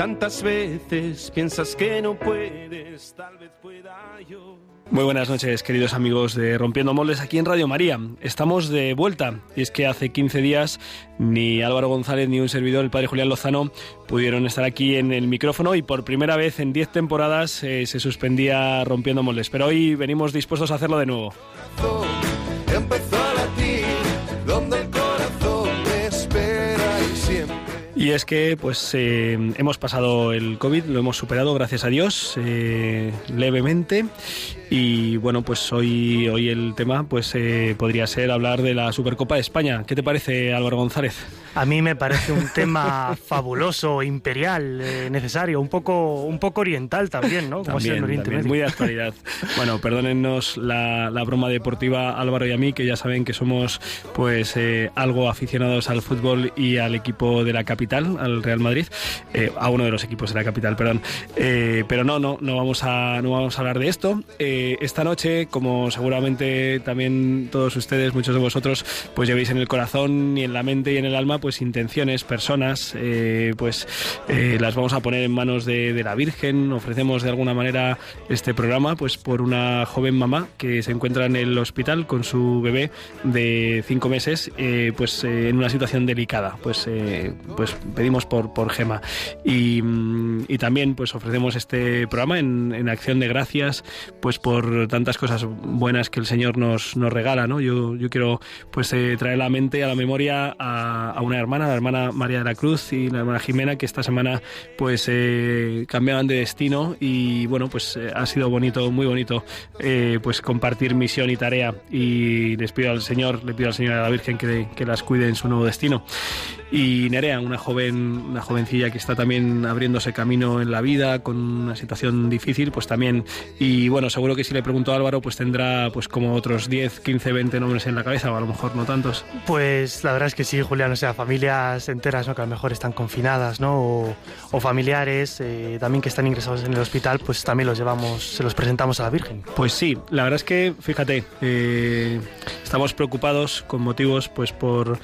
tantas veces piensas que no puedes, tal vez pueda yo. Muy buenas noches, queridos amigos de Rompiendo Moldes aquí en Radio María. Estamos de vuelta y es que hace 15 días ni Álvaro González ni un servidor, el padre Julián Lozano, pudieron estar aquí en el micrófono y por primera vez en 10 temporadas eh, se suspendía Rompiendo Moldes. Pero hoy venimos dispuestos a hacerlo de nuevo. Y es que pues eh, hemos pasado el COVID, lo hemos superado, gracias a Dios, eh, levemente. Y bueno, pues hoy, hoy el tema pues eh, podría ser hablar de la Supercopa de España. ¿Qué te parece, Álvaro González? A mí me parece un tema fabuloso, imperial, necesario, un poco, un poco oriental también, ¿no? también, muy de actualidad. bueno, perdónennos la, la, broma deportiva Álvaro y a mí, que ya saben que somos pues algo aficionados al fútbol y al equipo de la capital, al Real Madrid, a uno de los equipos de la capital, perdón. pero no, no, no vamos a, no vamos a hablar de esto. Eh, esta noche, como seguramente también todos ustedes, muchos de vosotros, pues llevéis en el corazón y en la mente y en el alma, pues intenciones, personas, eh, pues eh, las vamos a poner en manos de, la Virgen. Ofrecemos de alguna manera este programa, pues por una joven mamá que se encuentra en el hospital con su bebé de cinco meses, pues en una situación delicada. Pues, pues pedimos por, por Gema. Y, y también pues ofrecemos este programa en, en acción de gracias, pues por tantas cosas buenas que el Señor nos, nos regala, ¿no? Yo, yo quiero pues eh, traer a la mente, a la memoria a, una hermana, la hermana María de la Cruz y la hermana Jimena, que esta semana pues eh, cambiaban de destino y bueno, pues eh, ha sido bonito, muy bonito pues compartir misión y tarea y les pido al Señor, le pido al Señor y a la Virgen que, que las cuide en su nuevo destino. Y Nerea, una joven, una jovencilla que está también abriéndose camino en la vida, con una situación difícil, pues también. Y bueno, seguro que si le pregunto a Álvaro, pues tendrá pues como otros 10, 15, 20 nombres en la cabeza, o a lo mejor no tantos. Pues la verdad es que sí, Julián, o sea, familias enteras, ¿no? Que a lo mejor están confinadas, ¿no? O, familiares eh, también que están ingresados en el hospital, pues también los llevamos, se los presentamos a la Virgen. Pues sí, la verdad es que, fíjate, eh, estamos preocupados con motivos, pues por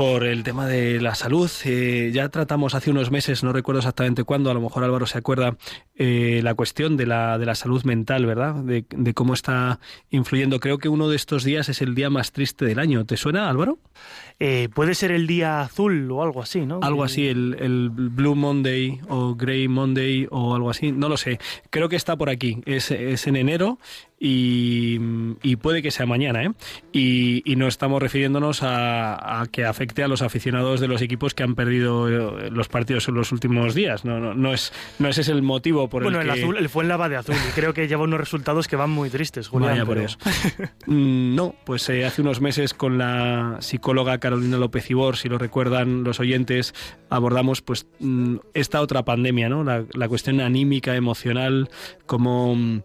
por el tema de la salud. Eh, ya tratamos hace unos meses, no recuerdo exactamente cuándo, a lo mejor Álvaro se acuerda, eh, la cuestión de la, de la salud mental, ¿verdad? De, cómo está influyendo. Creo que uno de estos días es el día más triste del año. ¿Te suena, Álvaro? Eh, puede ser el día azul o algo así, ¿no? Algo así, el, el, Blue Monday o Grey Monday o algo así, no lo sé. Creo que está por aquí. Es, es en enero y, puede que sea mañana, ¿eh? Y, no estamos refiriéndonos a, que afecte a los aficionados de los equipos que han perdido eh, los partidos en los últimos días. No, no, no es, no ese es el motivo por el que... Bueno, el azul, el fue en lava de azul y creo que lleva unos resultados que van muy tristes, Julián. por eso. Mm, no, pues eh, hace unos meses con la psicóloga Carolina López Ibor, si lo recuerdan los oyentes, abordamos pues mm, esta otra pandemia, ¿no? La, la cuestión anímica, emocional, como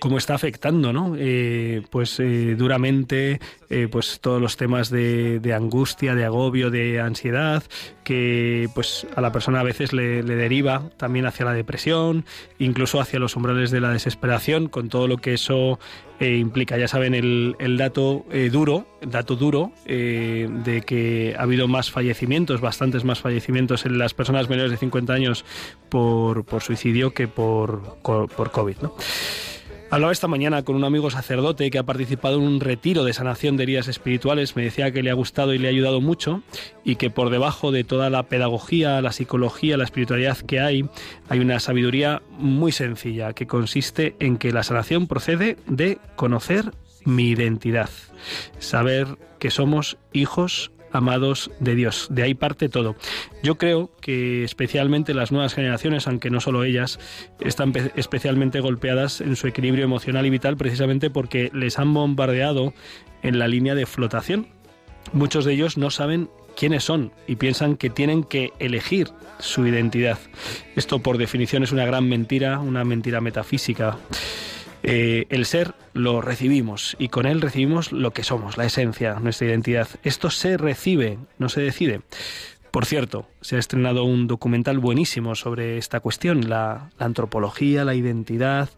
cómo está afectando, ¿no? Eh, pues eh, duramente, eh, pues todos los temas de, angustia, de agobio, de ansiedad, que pues a la persona a veces le, deriva también hacia la depresión, incluso hacia los umbrales de la desesperación, con todo lo que eso implica. Ya saben el, el dato duro, el dato duro de que ha habido más fallecimientos, bastantes más fallecimientos en las personas menores de 50 años por, por suicidio que por, por COVID, ¿no? Hablaba esta mañana con un amigo sacerdote que ha participado en un retiro de sanación de heridas espirituales. Me decía que le ha gustado y le ha ayudado mucho y que por debajo de toda la pedagogía, la psicología, la espiritualidad que hay, hay una sabiduría muy sencilla que consiste en que la sanación procede de conocer mi identidad, saber que somos hijos amados de Dios. De ahí parte todo. Yo creo que especialmente las nuevas generaciones, aunque no solo ellas, están especialmente golpeadas en su equilibrio emocional y vital precisamente porque les han bombardeado en la línea de flotación Muchos de ellos no saben quiénes son y piensan que tienen que elegir su identidad. Esto por definición es una gran mentira, una mentira metafísica. Eh, el ser lo recibimos y con él recibimos lo que somos, la esencia, nuestra identidad. Esto se recibe, no se decide. Por cierto, se ha estrenado un documental buenísimo sobre esta cuestión, la, antropología, la identidad,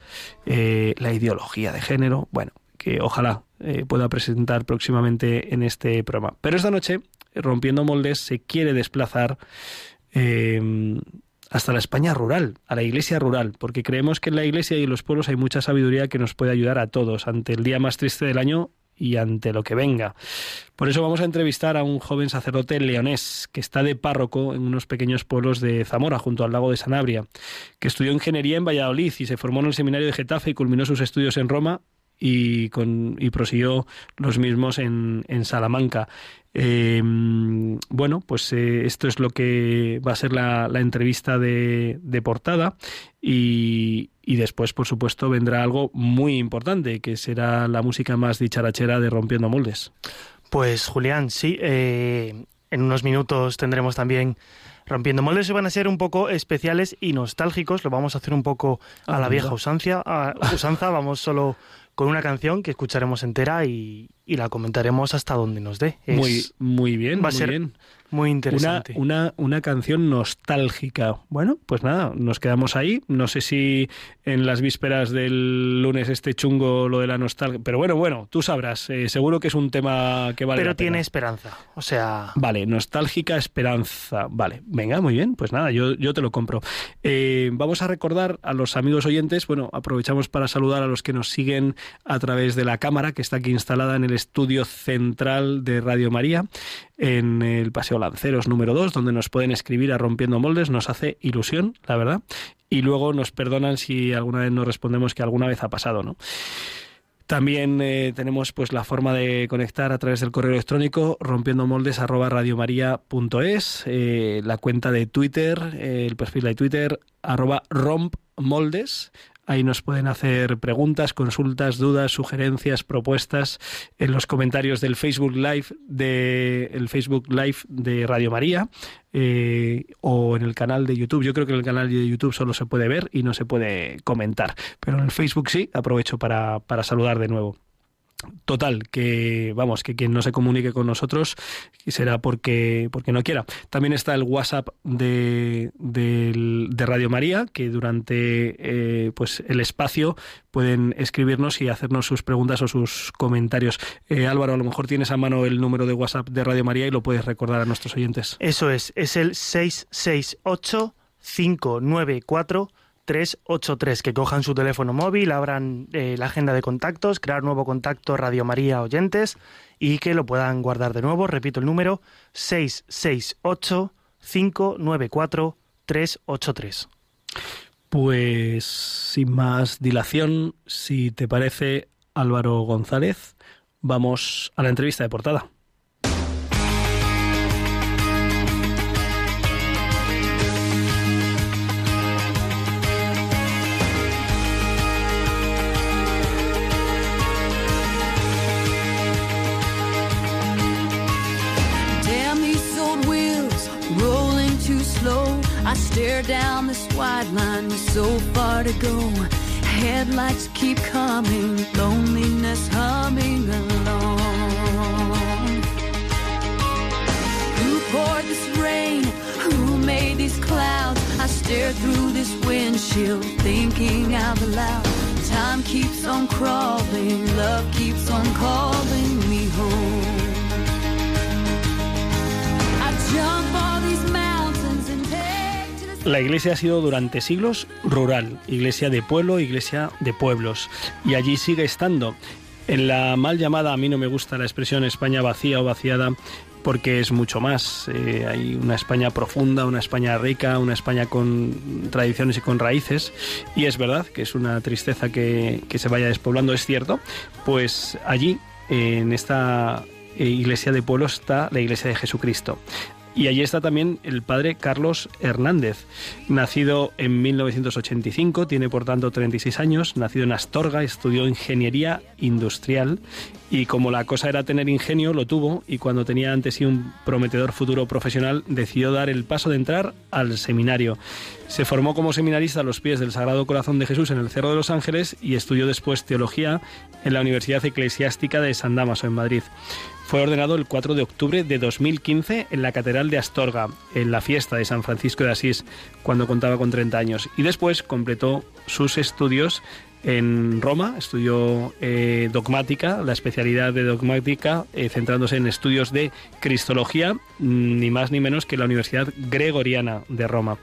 eh, la ideología de género. Bueno, que ojalá eh, pueda presentar próximamente en este programa. Pero esta noche, Rompiendo Moldes se quiere desplazar hasta la España rural, a la iglesia rural, porque creemos que en la iglesia y en los pueblos hay mucha sabiduría que nos puede ayudar a todos ante el día más triste del año y ante lo que venga. Por eso vamos a entrevistar a un joven sacerdote leonés que está de párroco en unos pequeños pueblos de Zamora, junto al lago de Sanabria, que estudió ingeniería en Valladolid y se formó en el seminario de Getafe y culminó sus estudios en Roma y, con, y prosiguió los mismos en, en Salamanca. Eh, bueno, pues eh, esto es lo que va a ser la, la entrevista de, de portada y, y, después, por supuesto, vendrá algo muy importante, que será la música más dicharachera de Rompiendo Moldes. Pues Julián, sí, eh, en unos minutos tendremos también Rompiendo Moldes. Y van a ser un poco especiales y nostálgicos, lo vamos a hacer un poco a la vieja usancia, a usanza, vamos solo con una canción que escucharemos entera y, y la comentaremos hasta donde nos dé. muy, muy bien, va muy a ser bien. Muy interesante. Una, una, una, canción nostálgica. Bueno, pues nada, nos quedamos ahí. No sé si en las vísperas del lunes este chungo lo de la nostalgia. Pero bueno, bueno, tú sabrás. Eh, seguro que es un tema que vale. Pero la tiene pena. esperanza. O sea. Vale, nostálgica esperanza. Vale, venga, muy bien. Pues nada, yo, yo te lo compro. Eh, vamos a recordar a los amigos oyentes. Bueno, aprovechamos para saludar a los que nos siguen a través de la cámara que está aquí instalada en el estudio central de Radio María en el Paseo Lanceros número 2, donde nos pueden escribir a Rompiendo Moldes, nos hace ilusión, la verdad, y luego nos perdonan si alguna vez no respondemos que alguna vez ha pasado, ¿no? También eh, tenemos pues la forma de conectar a través del correo electrónico rompiendomoldes arroba radiomaria.es, eh, la cuenta de Twitter, eh, el perfil de Twitter arroba rompmoldes, Ahí nos pueden hacer preguntas, consultas, dudas, sugerencias, propuestas en los comentarios del Facebook Live de el Facebook Live de Radio María eh, o en el canal de YouTube. Yo creo que en el canal de YouTube solo se puede ver y no se puede comentar, pero en el Facebook sí. Aprovecho para, para saludar de nuevo. Total, que vamos, que quien no se comunique con nosotros será porque, porque no quiera. También está el WhatsApp de, de, de Radio María, que durante eh, pues el espacio pueden escribirnos y hacernos sus preguntas o sus comentarios. Eh, Álvaro, a lo mejor tienes a mano el número de WhatsApp de Radio María y lo puedes recordar a nuestros oyentes. Eso es, es el 668 594 383, que cojan su teléfono móvil, abran eh, la agenda de contactos, crear nuevo contacto Radio María Oyentes y que lo puedan guardar de nuevo. Repito el número 668 594 383. Pues sin más dilación, si te parece, Álvaro González, vamos a la entrevista de portada. Down this wide line with so far to go. Headlights keep coming, loneliness humming along. Who poured this rain? Who made these clouds? I stare through this windshield, thinking out loud. Time keeps on crawling, love keeps on calling me home. I jump La iglesia ha sido durante siglos rural, iglesia de pueblo, iglesia de pueblos, y allí sigue estando. En la mal llamada, a mí no me gusta la expresión España vacía o vaciada, porque es mucho más. Eh, hay una España profunda, una España rica, una España con tradiciones y con raíces, y es verdad que es una tristeza que, que se vaya despoblando, es cierto, pues allí, en esta eh, iglesia de pueblos, está la iglesia de Jesucristo. Y allí está también el padre Carlos Hernández, nacido en 1985, tiene por tanto 36 años, nacido en Astorga, estudió ingeniería industrial y como la cosa era tener ingenio, lo tuvo y cuando tenía ante sí un prometedor futuro profesional, decidió dar el paso de entrar al seminario. Se formó como seminarista a los pies del Sagrado Corazón de Jesús en el Cerro de los Ángeles y estudió después teología en la Universidad Eclesiástica de San Damaso en Madrid. Fue ordenado el 4 de octubre de 2015 en la Catedral de Astorga, en la fiesta de San Francisco de Asís, cuando contaba con 30 años. Y después completó sus estudios en Roma, estudió eh, dogmática, la especialidad de dogmática, eh, centrándose en estudios de Cristología, mm, ni más ni menos que la Universidad Gregoriana de Roma.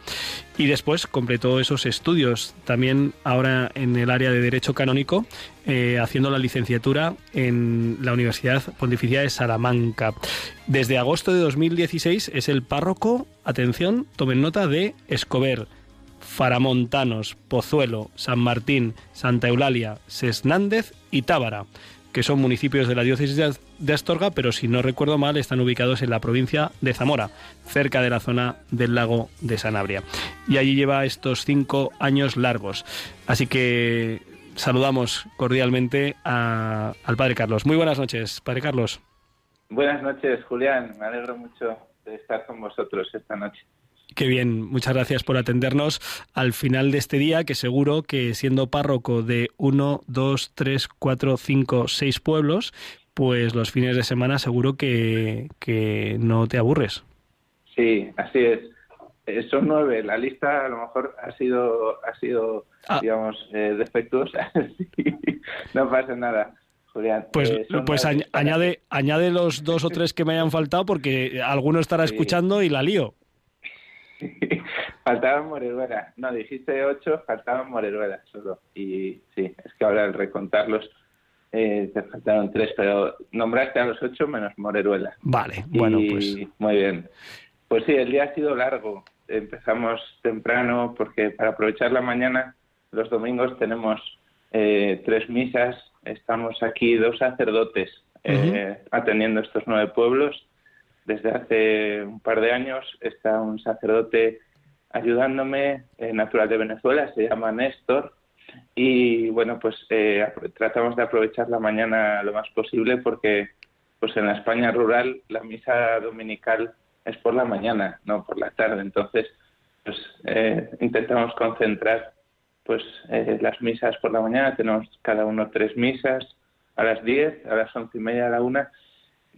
Y después completó esos estudios también ahora en el área de Derecho Canónico, eh, haciendo la licenciatura en la Universidad Pontificia de Salamanca. Desde agosto de 2016 es el párroco, atención, tomen nota, de Escobar Faramontanos, Pozuelo, San Martín, Santa Eulalia, Sesnández y Tábara, que son municipios de la diócesis de Astorga, pero si no recuerdo mal están ubicados en la provincia de Zamora, cerca de la zona del lago de Sanabria. Y allí lleva estos cinco años largos. Así que saludamos cordialmente al Padre Carlos. Muy buenas noches, Padre Carlos. Buenas noches, Julián. Me alegro mucho de estar con vosotros esta noche. Qué bien, muchas gracias por atendernos al final de este día, que seguro que siendo párroco de uno, dos, tres, cuatro, cinco, seis pueblos, pues los fines de semana seguro que, que no te aburres. Sí, así es. Eh, son nueve. La lista a lo mejor ha sido, ha sido Ah. digamos, eh, defectuosa. No pasa nada. Julián. Pues, Eh, pues añade, añade los dos o tres que me hayan faltado porque alguno estará Sí. escuchando y la lío. faltaban Moreruela. No, dijiste ocho, faltaban Moreruela solo. Y sí, es que ahora al recontarlos eh, te faltaron tres, pero nombraste a los ocho menos Moreruela. Vale, bueno, pues Muy bien. Pues sí, el día ha sido largo. Empezamos temprano porque para aprovechar la mañana, los domingos tenemos eh, tres misas. Estamos aquí dos sacerdotes eh, atendiendo estos nueve pueblos. Desde hace un par de años está un sacerdote ayudándome, eh, natural de Venezuela, se llama Néstor. Y bueno, pues eh, tratamos de aprovechar la mañana lo más posible porque pues en la España rural la misa dominical es por la mañana, no por la tarde. Entonces, pues eh, intentamos concentrar pues eh, las misas por la mañana. Tenemos cada uno tres misas a las 10, a las once y media, a la una.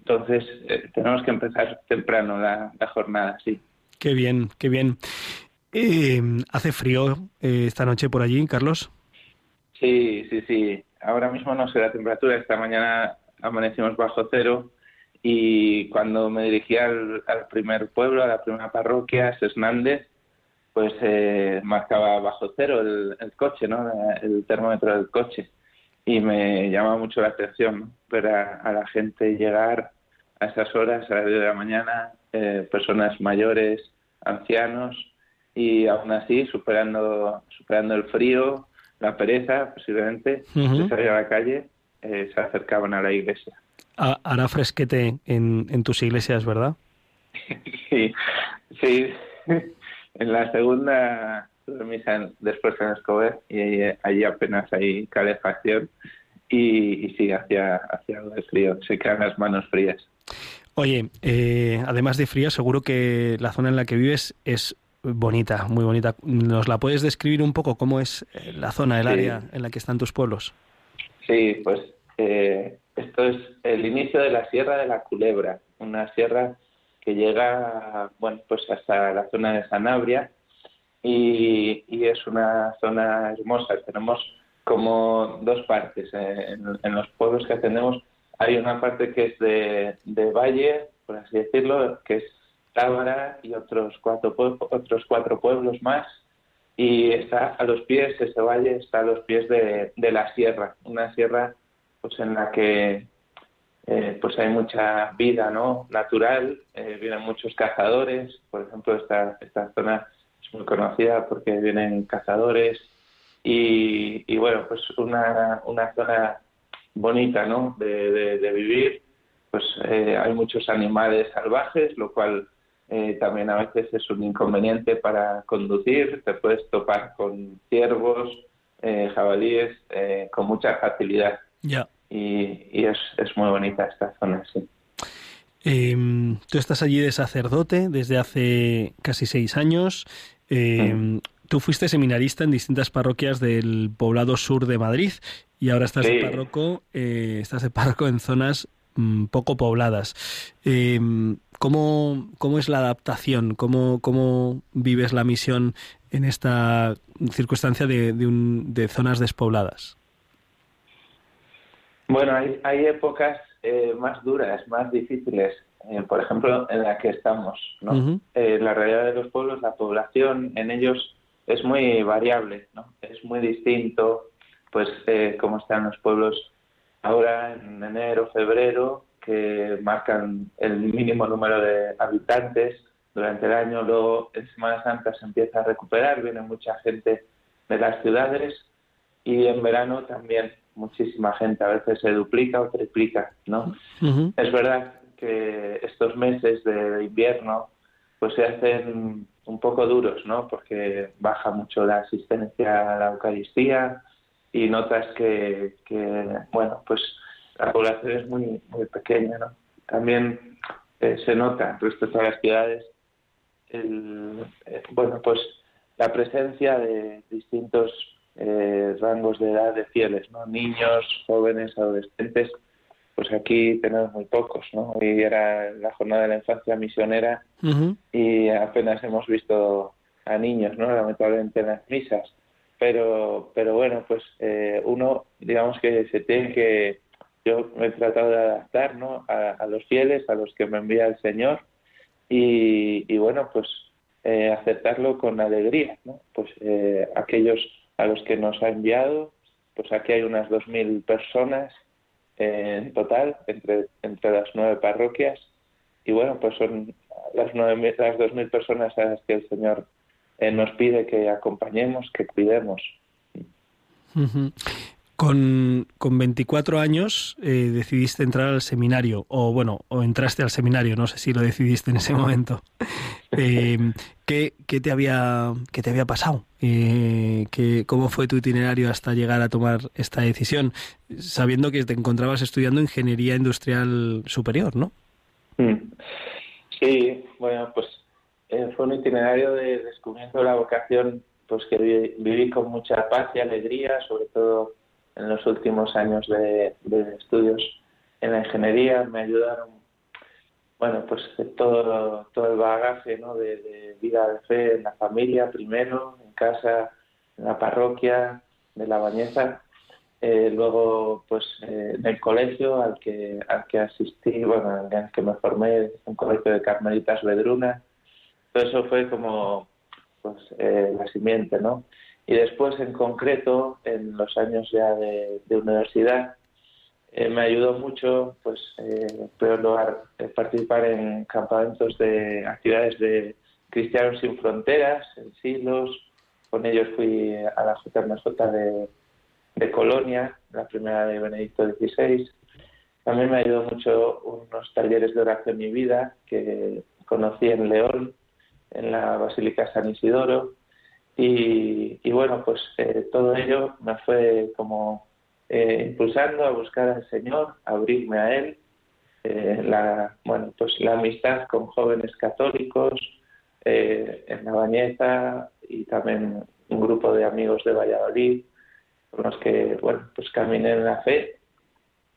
Entonces, eh, tenemos que empezar temprano la, la jornada, sí. qué bien, qué bien. Eh, ¿Hace frío eh, esta noche por allí, Carlos? Sí, sí, sí. Ahora mismo no sé la temperatura. Esta mañana amanecimos bajo cero y cuando me dirigí al, al primer pueblo, a la primera parroquia, Sesnández, pues eh, marcaba bajo cero el, el coche, ¿no? El termómetro del coche. Y me llama mucho la atención ver a, a la gente llegar a esas horas, a las 10 de la mañana, eh, personas mayores, ancianos, y aún así superando, superando el frío, la pereza, posiblemente, de salir a la calle, eh, se acercaban a la iglesia. Ha- Hará fresquete en, en tus iglesias, ¿verdad? Sí, sí. En la segunda tuve misa en- después en Escobar y ahí, allí apenas hay calefacción y, y sí, hacía, hacía algo de frío. Se quedan las manos frías. Oye, eh, además de fría, seguro que la zona en la que vives es bonita, muy bonita. ¿Nos la puedes describir un poco cómo es eh, la zona, el Sí. área en la que están tus pueblos? Sí, pues eh, esto es el inicio de la Sierra de la Culebra, una sierra que llega, bueno, pues hasta la zona de Sanabria y, es una zona hermosa. Tenemos como dos partes. en, los pueblos que atendemos hay una parte que es de, de valle, por así decirlo, que es Tábara y otros cuatro, otros cuatro pueblos más. Y está a los pies, ese valle está a los pies de, de la sierra, una sierra pues en la que eh, pues hay mucha vida no natural, eh, vienen muchos cazadores, por ejemplo esta, esta zona muy conocida porque vienen cazadores y, y bueno pues una, una zona bonita no de, de- de vivir, pues eh, hay muchos animales salvajes, lo cual eh, también a veces es un inconveniente para conducir, te puedes topar con ciervos, eh, jabalíes, eh, con mucha facilidad. Ya. Y, y es, es muy bonita esta zona, sí. Em, tú estás allí de sacerdote desde hace casi seis años. Em, Tú fuiste seminarista en distintas parroquias del poblado sur de Madrid y ahora estás de párroco, eh, estás de párroco en zonas mm, poco pobladas. Em, ¿cómo, ¿Cómo es la adaptación? ¿Cómo, ¿Cómo vives la misión en esta circunstancia de, de, un- de zonas despobladas? Bueno, hay, hay épocas eh, más duras, más difíciles, eh, por ejemplo, en la que estamos. ¿no? Eh, la realidad de los pueblos, la población en ellos es muy variable, ¿no? es muy distinto, pues eh, cómo están los pueblos ahora en enero, febrero, que marcan el mínimo número de habitantes durante el año, luego en Semana Santa se empieza a recuperar, viene mucha gente de las ciudades y en verano también muchísima gente, a veces se duplica o triplica, ¿no? Es verdad que estos meses de, invierno pues se hacen un poco duros, ¿no? Porque baja mucho la asistencia a la Eucaristía y notas que, que, bueno, pues la población es muy, muy pequeña, ¿no? También eh, se nota respecto a las ciudades el, eh, bueno, pues la presencia de distintos eh, rangos de edad de fieles, ¿no? Niños, jóvenes, adolescentes, pues aquí tenemos muy pocos, ¿no? Hoy era la jornada de la infancia misionera y apenas hemos visto a niños, ¿no? Lamentablemente en las misas. Pero, pero bueno, pues eh, uno, digamos que se tiene que, yo me he tratado de adaptar, ¿no? A, a los fieles, a los que me envía el Señor y, y bueno, pues eh, aceptarlo con alegría, ¿no? Pues eh, aquellos a los que nos ha enviado, pues aquí hay unas 2.000 personas eh, en total entre, entre las nueve parroquias y bueno, pues son las, nueve, mil- las 2.000 personas a las que el Señor eh, nos pide que acompañemos, que cuidemos. Con, con 24 años eh, decidiste entrar al seminario, o bueno, o entraste al seminario, no sé si lo decidiste en ese momento. Eh, ¿qué, qué te había, ¿Qué te había pasado? Eh, ¿qué- ¿Cómo fue tu itinerario hasta llegar a tomar esta decisión? Sabiendo que te encontrabas estudiando Ingeniería Industrial Superior, ¿no? Mm. Sí, bueno, pues eh, fue un itinerario de descubrimiento de la vocación pues que vi- viví con mucha paz y alegría, sobre todo en los últimos años de, estudios en la ingeniería. Me ayudaron, bueno, pues todo, todo el bagaje ¿no? de, vida de fe en la familia primero, en casa, en la parroquia de la Bañeza, eh, luego pues eh, en el colegio al que al que asistí bueno en el que me formé un colegio de carmelitas Vedruna todo eso fue como pues eh, la simiente no y después en concreto en los años ya de, de universidad eh, me ayudó mucho pues eh, lugar eh, participar en campamentos de actividades de cristianos sin fronteras en Silos con ellos fui a la JMJ de de Colonia, la primera de Benedicto XVI. También me ayudó mucho unos talleres de oración y vida que conocí en León, en la Basílica San Isidoro. Y, y bueno, pues eh, todo ello me fue como eh, impulsando a buscar al Señor, a abrirme a Él. Eh, la, bueno, pues la amistad con jóvenes católicos eh, en la Bañeza y también un grupo de amigos de Valladolid con los que, bueno, pues caminé en la fe.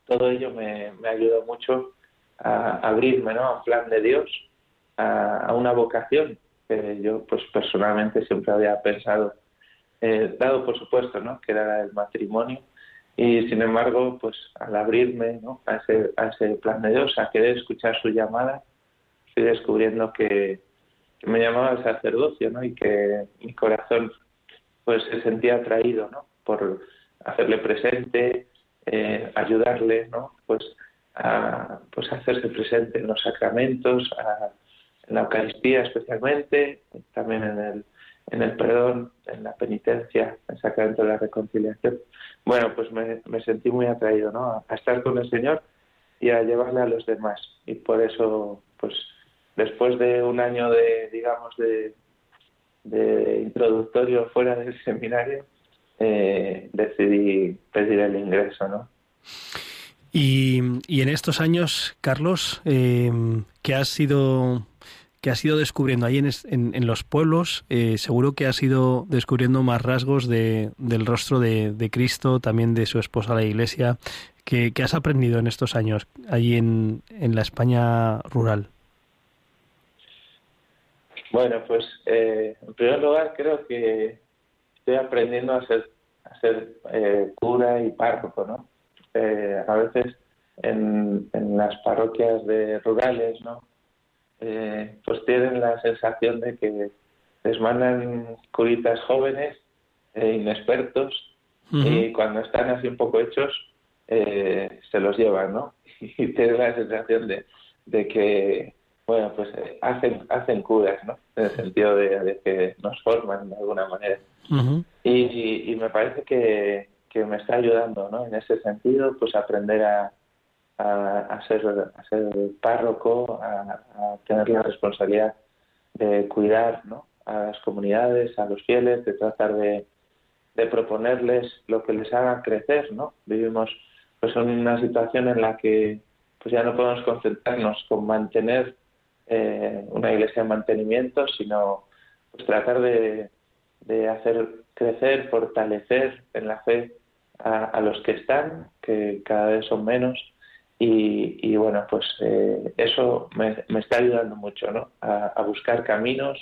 Todo ello me, me ayudó mucho a abrirme, ¿no? A un plan de Dios, a una vocación que yo, pues personalmente siempre había pensado, eh, dado por supuesto, ¿no? Que era el matrimonio. Y sin embargo, pues al abrirme ¿no? a, ese, a ese plan de Dios, a querer escuchar su llamada, fui descubriendo que, me llamaba al sacerdocio, ¿no? Y que mi corazón pues se sentía atraído, ¿no? Por hacerle presente, eh, ayudarle, ¿no? Pues a pues hacerse presente en los sacramentos, a- en la Eucaristía especialmente, también en el, en el perdón, en la penitencia, en el sacramento de la reconciliación. Bueno, pues me, me sentí muy atraído, ¿no? A, estar con el Señor y a llevarle a los demás. Y por eso, pues, después de un año de, digamos, de, de introductorio fuera del seminario, eh, decidí pedir el ingreso, ¿no? Y, y en estos años, Carlos, eh, ¿qué has ido que has ido descubriendo ahí en, los pueblos? Eh, seguro que has ido descubriendo más rasgos de, del rostro de, Cristo, también de su esposa la Iglesia. ¿Qué, qué has aprendido en estos años allí en, la España rural? Bueno, pues eh, en primer lugar creo que estoy aprendiendo a ser, a ser eh, cura y párroco, ¿no? Eh, a veces en, en, las parroquias de rurales, ¿no? Eh, pues tienen la sensación de que les mandan curitas jóvenes, eh, inexpertos, uh -huh. y cuando están así un poco hechos, eh, se los llevan, ¿no? Y tienen la sensación de, de que, bueno, pues hacen, hacen curas, ¿no? En el sentido de, de que nos forman de alguna manera. Uh -huh. y, y, me parece que, que me está ayudando, ¿no? En ese sentido, pues aprender a, a, ser, a ser párroco, a, tener la responsabilidad de cuidar a las comunidades, a los fieles, de tratar de, proponerles lo que les haga crecer. ¿no? Vivimos pues, en una situación en la que pues, ya no podemos concentrarnos con mantener eh, una iglesia en mantenimiento, sino pues, tratar de, hacer crecer, fortalecer en la fe a los que están, que cada vez son menos, y, y bueno, pues eh, eso me, me, está ayudando mucho, ¿no? A, buscar caminos.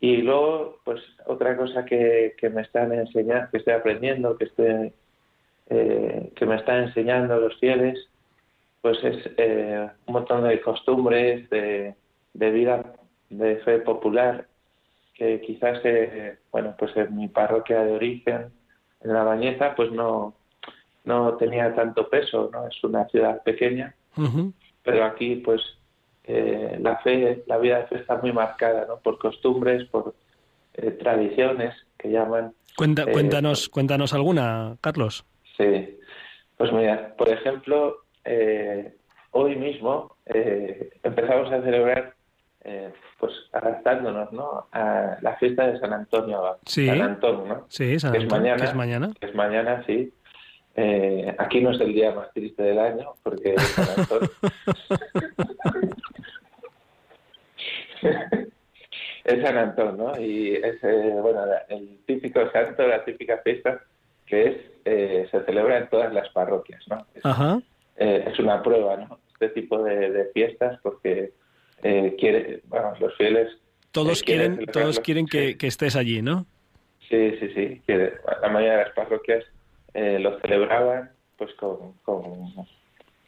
Y luego, pues otra cosa que, que me están enseñando, que estoy aprendiendo, que estoy, eh, que me están enseñando los fieles, pues es eh, un montón de costumbres, de, de, vida, de fe popular, que quizás, eh, bueno, pues en mi parroquia de origen, en la Bañeza, pues no, no tenía tanto peso, ¿no? Es una ciudad pequeña, uh -huh. pero aquí, pues, eh, la fe, la vida de fe está muy marcada, ¿no? Por costumbres, por eh, tradiciones que llaman. Cuenta, eh, cuéntanos, cuéntanos alguna, Carlos. Sí, pues mira, por ejemplo, eh, hoy mismo eh, empezamos a celebrar, pues, adaptándonos, ¿no? A la fiesta de San Antonio, sí. San Antón, ¿no? Sí, San Antón, que es mañana, que es mañana. Que es mañana, sí. Eh, aquí no es el día más triste del año porque es San Antón. es San Antón, ¿no? Y es, eh, bueno, el típico santo, la típica fiesta que es eh, se celebra en todas las parroquias, ¿no? Es, Ajá. es una prueba, ¿no? Este tipo de, de fiestas porque quiere, bueno, los fieles todos quieren, quieren todos quieren que, que, estés allí, ¿no? Sí, sí, sí. Quiere, la mayoría de las parroquias eh, lo celebraban pues con, con,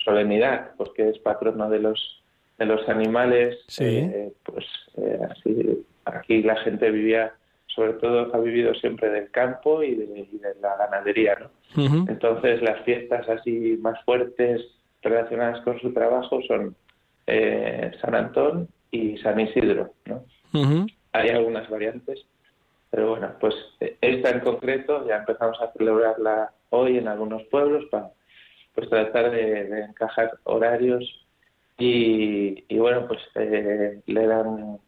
solemnidad, porque es patrono de los de los animales. Sí. Eh, pues eh, así aquí la gente vivía, sobre todo ha vivido siempre del campo y de, y de la ganadería, ¿no? Uh -huh. Entonces las fiestas así más fuertes relacionadas con su trabajo son eh, San Antón y San Isidro, ¿no? Uh -huh. Hay algunas variantes, pero bueno, pues esta en concreto ya empezamos a celebrarla hoy en algunos pueblos para pues tratar de, de encajar horarios y, y bueno, pues eh, le dan, o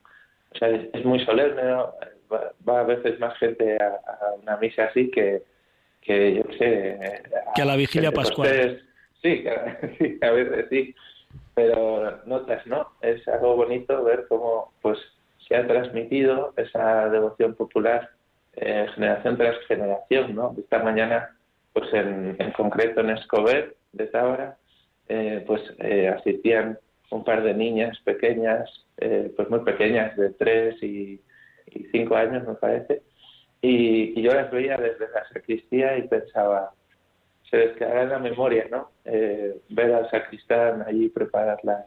sea, es, es muy solemne, ¿no? va, va, a veces más gente a, a, una misa así que, que yo sé... A, que a la vigilia pascual. Sí, sí, a veces sí, pero notas, ¿no? Es algo bonito ver cómo pues se ha transmitido esa devoción popular eh, generación tras generación, ¿no? Esta mañana, pues en, concreto en Escobar de Tábara, eh, pues eh, asistían un par de niñas pequeñas, pues muy pequeñas, de tres y, cinco años me parece, y, yo las veía desde la sacristía y pensaba, se les quedará en la memoria, ¿no? Ver al sacristán allí preparar la,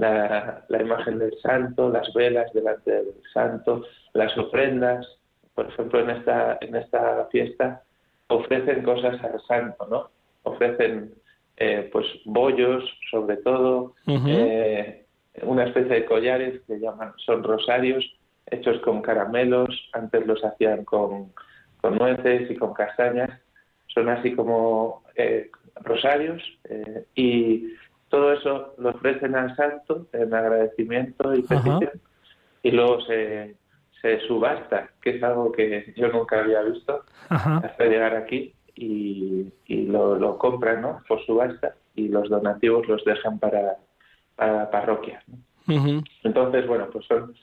la, la, imagen del santo, las velas delante del santo, las ofrendas. Por ejemplo, en esta, en esta fiesta ofrecen cosas al santo, ¿no? Ofrecen eh, pues bollos, sobre todo, uh -huh. eh, una especie de collares que llaman, son rosarios, hechos con caramelos, antes los hacían con, con nueces y con castañas, son así como eh, rosarios, eh, y, todo eso lo ofrecen al santo en agradecimiento y petición y luego se, se subasta, que es algo que yo nunca había visto hasta llegar aquí y, y lo, lo, compran ¿no? por subasta y los donativos los dejan para, para la parroquia. Entonces, bueno, pues son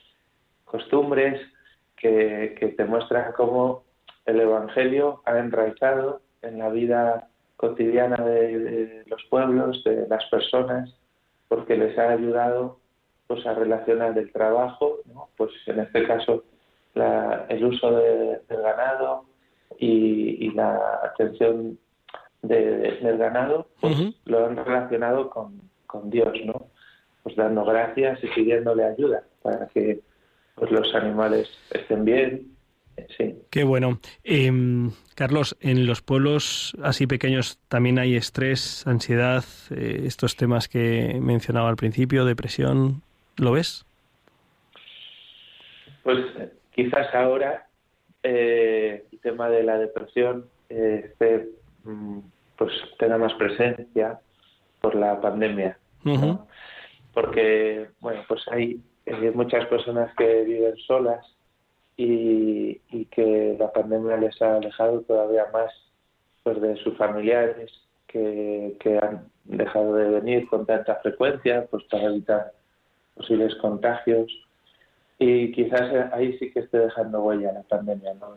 costumbres que, que te muestran cómo el Evangelio ha enraizado en la vida cotidiana de, los pueblos, de las personas, porque les ha ayudado pues a relacionar el trabajo, pues en este caso el uso del ganado y, la atención del ganado, pues lo han relacionado con, con Dios, ¿no? Pues dando gracias y pidiéndole ayuda para que pues los animales estén bien Sí. Qué bueno. Em, Carlos, en los pueblos así pequeños también hay estrés, ansiedad, eh, estos temas que mencionaba al principio, depresión, ¿lo ves? Pues quizás ahora eh, el tema de la depresión eh, mm, pues tenga más presencia por la pandemia, porque bueno pues hay muchas personas que viven solas y, que la pandemia les ha alejado todavía más pues, de sus familiares que, han dejado de venir con tanta frecuencia pues para evitar posibles contagios. Y quizás ahí sí que esté dejando huella la pandemia ¿no?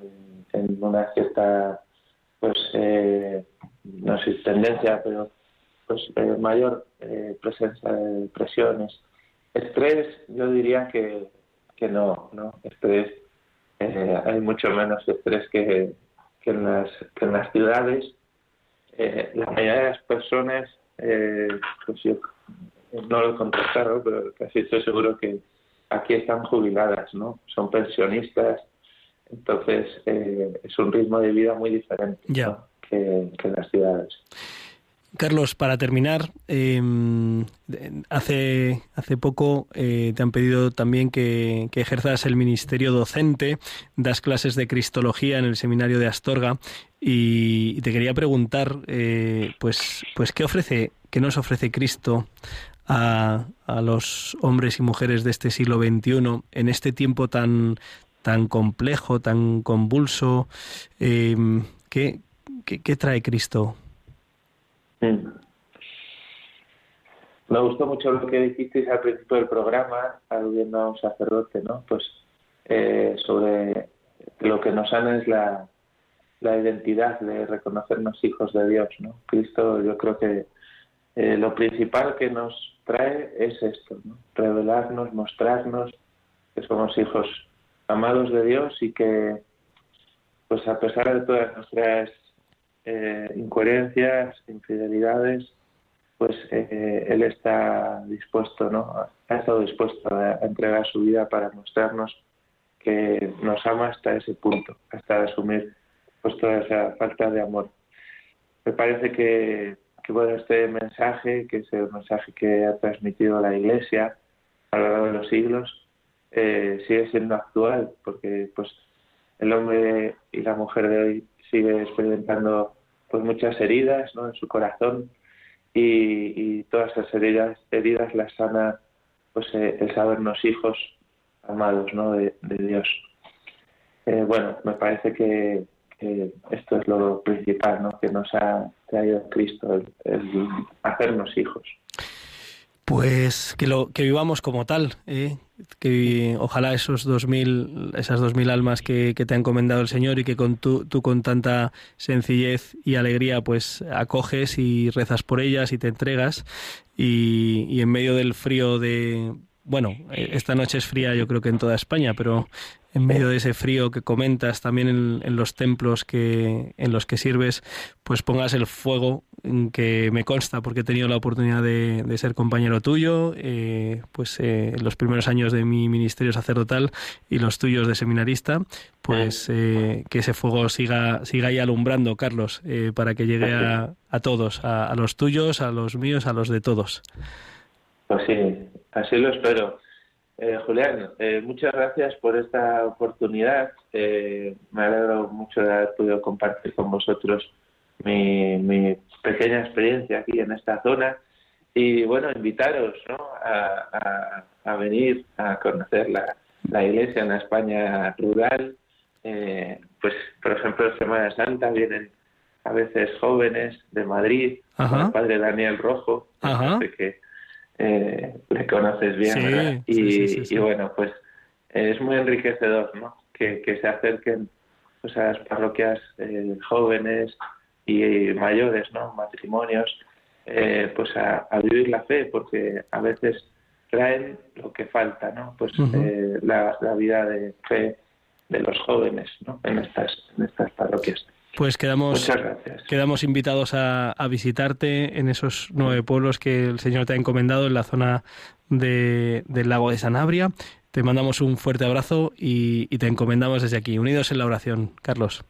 en, una cierta pues eh, no sé tendencia pero pues eh, mayor eh, presencia de depresiones estrés yo diría que, que no no estrés eh, hay mucho menos estrés que, que, en, las, que en las ciudades. Eh, la mayoría de las personas, eh, pues yo no lo he contestado, pero casi estoy seguro que aquí están jubiladas, ¿no? Son pensionistas, entonces es un ritmo de vida muy diferente que, que en las ciudades. Carlos, para terminar, em, hace, hace poco eh, te han pedido también que, ejerzas el ministerio docente, das clases de Cristología en el seminario de Astorga y, te quería preguntar, eh, pues, pues, ¿qué ofrece, qué nos ofrece Cristo a, a, los hombres y mujeres de este siglo XXI en este tiempo tan, tan complejo, tan convulso? Em, ¿qué, qué trae Cristo? Mm. Me gustó mucho lo que dijisteis al principio del programa, aludiendo a un sacerdote, ¿no? Pues eh, sobre lo que nos sana es la, identidad de reconocernos hijos de Dios, ¿no? Cristo, yo creo que eh, lo principal que nos trae es esto, ¿no? Revelarnos, mostrarnos que somos hijos amados de Dios y que, pues a pesar de todas nuestras eh, incoherencias, infidelidades, pues eh, él está dispuesto, ¿no? Ha estado dispuesto a, entregar su vida para mostrarnos que nos ama hasta ese punto, hasta asumir pues toda esa falta de amor. Me parece que, que bueno, este mensaje, que es el mensaje que ha transmitido la Iglesia a lo largo de los siglos, eh, sigue siendo actual, porque pues el hombre y la mujer de hoy sigue experimentando pues muchas heridas ¿no? en su corazón y, todas esas heridas, heridas las sana pues eh, el sabernos hijos amados ¿no? de, Dios. Eh, bueno, me parece que, esto es lo principal ¿no? que nos ha traído Cristo, el hacernos hijos. Pues que lo que vivamos como tal, ¿eh? que ojalá esos dos mil, esas dos mil almas que, te ha encomendado el Señor y que con tú, tú con tanta sencillez y alegría pues acoges y rezas por ellas y te entregas y, y en medio del frío de bueno, esta noche es fría yo creo que en toda España, pero en medio de ese frío que comentas, también en, los templos que, en los que sirves, pues pongas el fuego que me consta, porque he tenido la oportunidad de, ser compañero tuyo, eh, pues eh, en los primeros años de mi ministerio sacerdotal y los tuyos de seminarista, pues eh, que ese fuego siga, siga ahí alumbrando, Carlos, para que llegue a, a todos, a, a los tuyos, a los míos, a los de todos. Pues sí, así lo espero. Eh, Julián, eh, muchas gracias por esta oportunidad. Eh, me alegro mucho de haber podido compartir con vosotros mi, pequeña experiencia aquí en esta zona y bueno, invitaros ¿no? a, a- a venir a conocer la, la iglesia en la España rural. Eh, pues, por ejemplo, Semana Santa vienen a veces jóvenes de Madrid, Ajá. el padre Daniel Rojo, Ajá. que eh, le conoces bien, Sí, ¿verdad? Y, sí, sí, sí. y bueno, pues es muy enriquecedor, ¿no? Que, que se acerquen pues, a las parroquias eh, jóvenes y mayores, ¿no? Matrimonios, eh, pues a, a vivir la fe, porque a veces traen lo que falta, ¿no? Pues eh, la, la vida de fe de los jóvenes, ¿no? En estas, en estas parroquias. Pues quedamos, quedamos invitados a, a visitarte en esos nueve pueblos que el Señor te ha encomendado en la zona de- del lago de Sanabria. Te mandamos un fuerte abrazo y, y te encomendamos desde aquí, unidos en la oración. Carlos,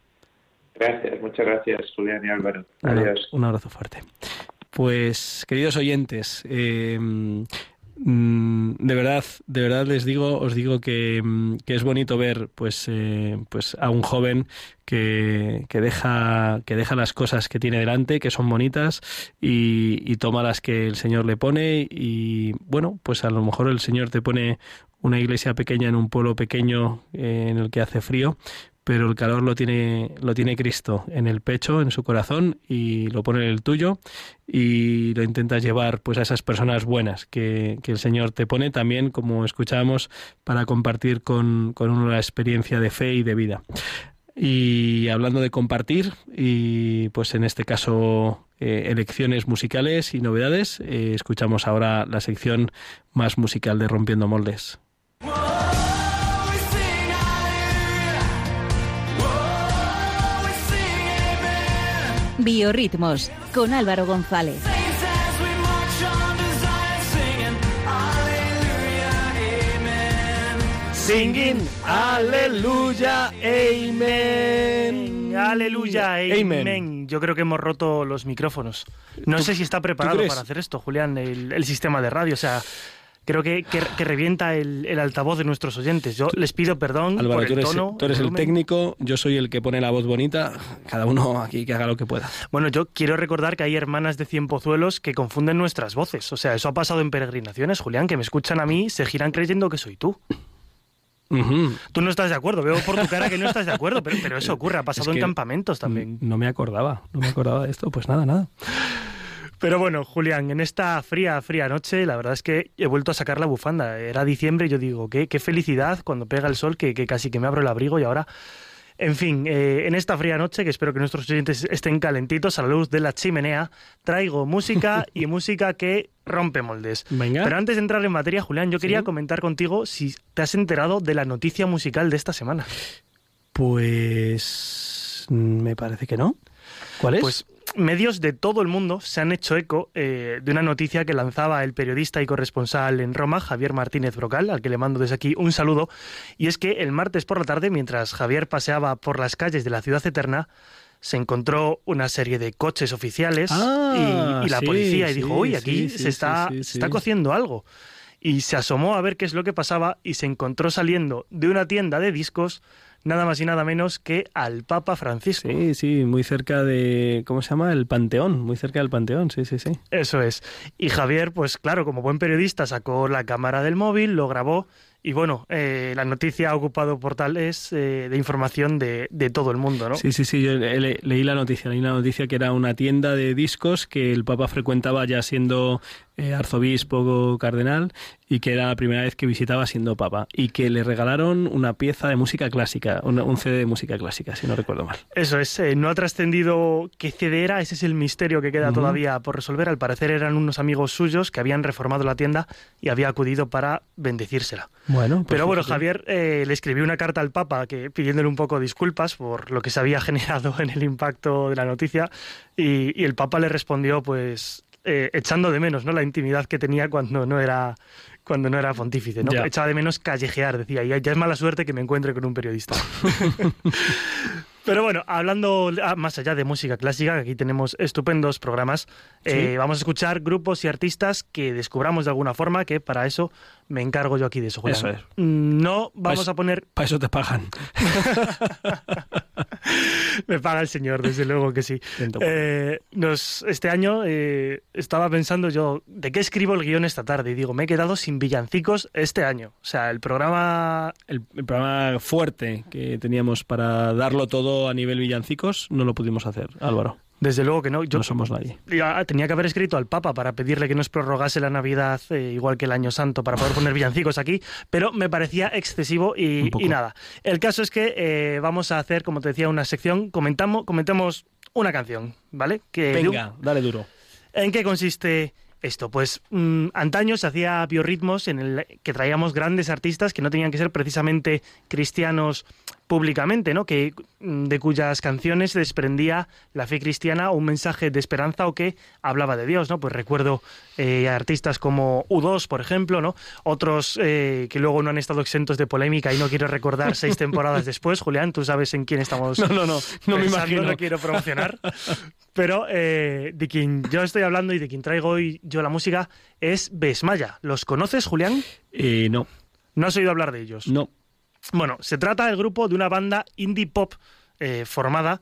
Gracias, muchas gracias, Julián y Álvaro. un- Adiós. un abrazo fuerte. Pues, queridos oyentes, eh, de verdad, de verdad les digo, os digo que, mm, que es bonito ver, pues, eh, pues a un joven que, que deja, que deja las cosas que tiene delante, que son bonitas, y, y toma las que el Señor le pone, y bueno, pues a lo mejor el Señor te pone una iglesia pequeña en un pueblo pequeño eh, en el que hace frío, pero el calor lo tiene, lo tiene Cristo en el pecho, en su corazón, y lo pone en el tuyo, y lo intentas llevar pues a esas personas buenas que, que el Señor te pone también, como escuchábamos, para compartir con, con uno la experiencia de fe y de vida. Y hablando de compartir, y pues en este caso eh, elecciones musicales y novedades, eh, escuchamos ahora la sección más musical de Rompiendo Moldes. Biorritmos con Álvaro González. Singing, aleluya, amen. Aleluya, Amen. amen. Yo creo que hemos roto los micrófonos. No sé si está preparado para hacer esto, Julián, el, el sistema de radio. O sea, creo que, que- que revienta el, el altavoz de nuestros oyentes. Yo les pido perdón Álvaro, por tú el eres, tono. tú eres el volumen. técnico, yo soy el que pone la voz bonita, cada uno aquí que haga lo que pueda. Bueno, yo quiero recordar que hay hermanas de cien pozuelos que confunden nuestras voces. O sea, eso ha pasado en peregrinaciones, Julián, que me escuchan a mí, se giran creyendo que soy tú. Ujú. Tú no estás de acuerdo, veo por tu cara que no estás de acuerdo, pero, pero eso ocurre, ha pasado Es que en campamentos también. No me acordaba, no me acordaba de esto, pues nada, nada. Pero bueno, Julián, en esta fría, fría noche, la verdad es que he vuelto a sacar la bufanda. Era diciembre y yo digo, qué, qué felicidad cuando pega el sol, que, que casi que me abro el abrigo y ahora... En fin, eh, en esta fría noche, que espero que nuestros oyentes estén calentitos a la luz de la chimenea, traigo música y música que rompe moldes. Venga. Pero antes de entrar en materia, Julián, yo quería Sí. comentar contigo si te has enterado de la noticia musical de esta semana. Pues mm, me parece que no. ¿Cuál es? Pues medios de todo el mundo se han hecho eco eh, de una noticia que lanzaba el periodista y corresponsal en Roma, Javier Martínez Brocal, al que le mando desde aquí un saludo, y es que el martes por la tarde, mientras Javier paseaba por las calles de la ciudad eterna, se encontró una serie de coches oficiales Ah, y, y la sí, policía y sí, dijo, uy, aquí sí, se, está, se cociendo algo. Y se asomó a ver qué es lo que pasaba y se encontró saliendo de una tienda de discos nada más y nada menos que al Papa Francisco. Sí, sí, muy cerca de, ¿cómo se llama? El Panteón, muy cerca del Panteón, sí, sí, sí. Eso es. Y Javier, pues claro, como buen periodista, sacó la cámara del móvil, lo grabó y bueno, eh, la noticia ha ocupado portales eh, de información de, de todo el mundo, ¿no? Sí, sí, sí, yo le- le- leí la noticia, leí la noticia que era una tienda de discos que el Papa frecuentaba ya siendo eh, arzobispo o cardenal y que era la primera vez que visitaba siendo Papa y que le regalaron una pieza de música clásica, una- un CD de música clásica, si no recuerdo mal. Eso es, eh, no ha trascendido qué CD era, ese es el misterio que queda todavía por resolver. Al parecer eran unos amigos suyos que habían reformado la tienda y había acudido para bendecírsela. Bueno, pues Pero bueno. Javier eh, le escribió una carta al Papa que, pidiéndole un poco disculpas por lo que se había generado en el impacto de la noticia y, y el Papa le respondió pues eh, echando de menos ¿no? la intimidad que tenía cuando no era cuando no era pontífice, ¿no? Ya. Echaba de menos callejear, decía, y ya es mala suerte que me encuentre con un periodista. Pero bueno, hablando ah, más allá de música clásica, que aquí tenemos estupendos programas, eh, vamos a escuchar grupos y artistas que descubramos de alguna forma, que para eso me encargo yo aquí de eso. Julián. Eso es. No vamos a poner Para eso te pagan. Me paga el señor, desde luego que sí. Eh, nos, este año eh, estaba pensando yo, ¿de qué escribo el guion esta tarde? Y digo, me he quedado sin villancicos este año. O sea, el programa... El, el programa fuerte que teníamos para darlo todo a nivel villancicos no lo pudimos hacer, Álvaro. Desde luego que no. Yo no somos nadie. ya tenía que haber escrito al Papa para pedirle que nos prorrogase la Navidad eh, igual que el Año Santo para poder poner villancicos aquí, pero me parecía excesivo y, nada. El caso es que eh, vamos a hacer, como te decía, una sección. Comentamos, comentemos una canción, ¿vale? Que Venga, dale duro. ¿En qué consiste esto? Pues mm, antaño se hacía biorritmos en el que traíamos grandes artistas que no tenían que ser precisamente cristianos públicamente, ¿no? Que mm, de cuyas canciones se desprendía la fe cristiana o un mensaje de esperanza o que hablaba de Dios, ¿no? Pues recuerdo eh, artistas como U2, por ejemplo, ¿no? Otros eh, que luego no han estado exentos de polémica y no quiero recordar seis temporadas después. Julián, tú sabes en quién estamos No, no, no, no me imagino. no quiero promocionar. Pero eh, de quien yo estoy hablando y de quien traigo hoy yo la música es Besmaya. ¿Los conoces, Julián? Eh, no, No has oído hablar de ellos. no. Bueno, se trata del grupo de una banda indie pop eh, formada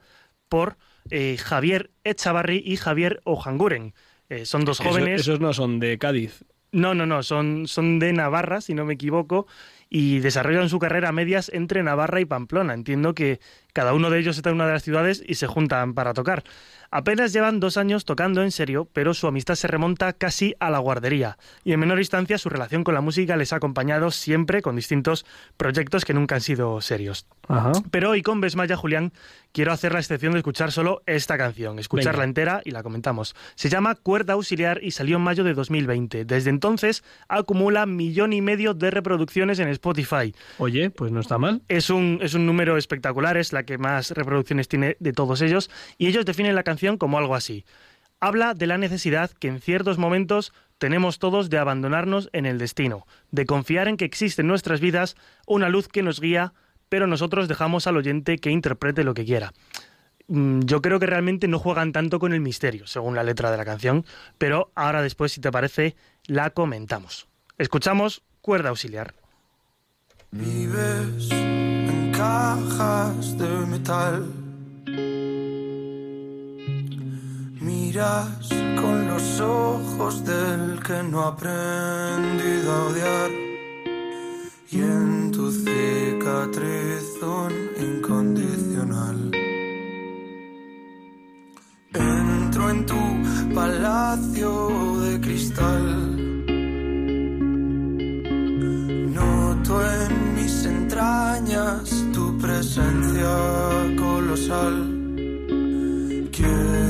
por eh, Javier Echavarri y Javier Ojanguren. Eh, son dos Eso- jóvenes. esos no son de Cádiz. No, no, no, son, son de Navarra, si no me equivoco, y desarrollan su carrera a medias entre Navarra y Pamplona. Entiendo que cada uno de ellos está en una de las ciudades y se juntan para tocar. Apenas llevan dos años tocando en serio, pero su amistad se remonta casi a la guardería. Y en menor instancia su relación con la música les ha acompañado siempre con distintos proyectos que nunca han sido serios. Ajá. Pero hoy con Besmaya, Julián, quiero hacer la excepción de escuchar solo esta canción, escucharla Venga. entera y la comentamos. Se llama Cuerda Auxiliar y salió en mayo de 2020. Desde entonces acumula millón y medio de reproducciones en Spotify. Oye, pues no está mal. Es un, es un número espectacular, es la que más reproducciones tiene de todos ellos, y ellos definen la canción como algo así. Habla de la necesidad que en ciertos momentos tenemos todos de abandonarnos en el destino, de confiar en que existe en nuestras vidas una luz que nos guía, pero nosotros dejamos al oyente que interprete lo que quiera. Mm, Yo creo que realmente no juegan tanto con el misterio, según la letra de la canción, pero ahora después, si te parece, la comentamos. Escuchamos Cuerda Auxiliar. Vives cajas de metal. Miras con los ojos del que no ha aprendido a odiar. Y en tu cicatriz un incondicional. Entro en tu palacio de cristal. Noto en mis entrañas presencia colosal. Quiero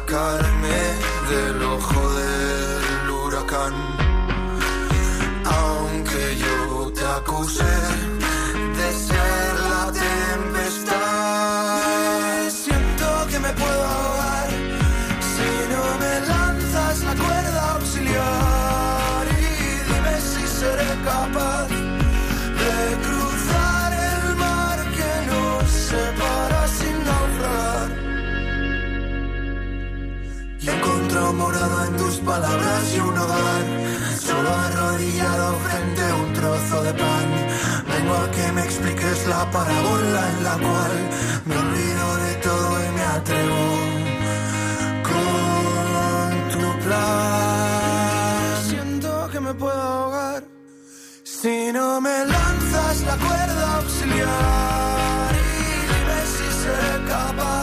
sacarme del ojo del huracán. Aunque yo te acuse trozo de pan. Vengo a que me expliques la parábola en la cual me olvido de todo y me atrevo con tu plan. Siento que me puedo ahogar si no me lanzas la cuerda auxiliar. Y dime si seré capaz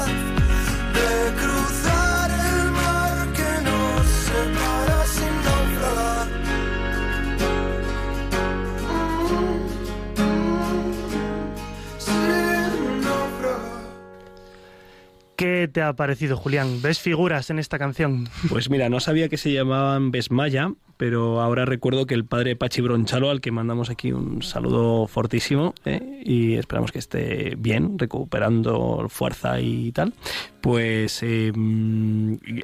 ¿qué te ha parecido, Julián? ¿Ves figuras en esta canción? Pues mira, no sabía que se llamaban Besmaya, pero ahora recuerdo que el padre Pachi Bronchalo, al que mandamos aquí un saludo fortísimo, ¿eh? y esperamos que esté bien, recuperando fuerza y tal, pues eh,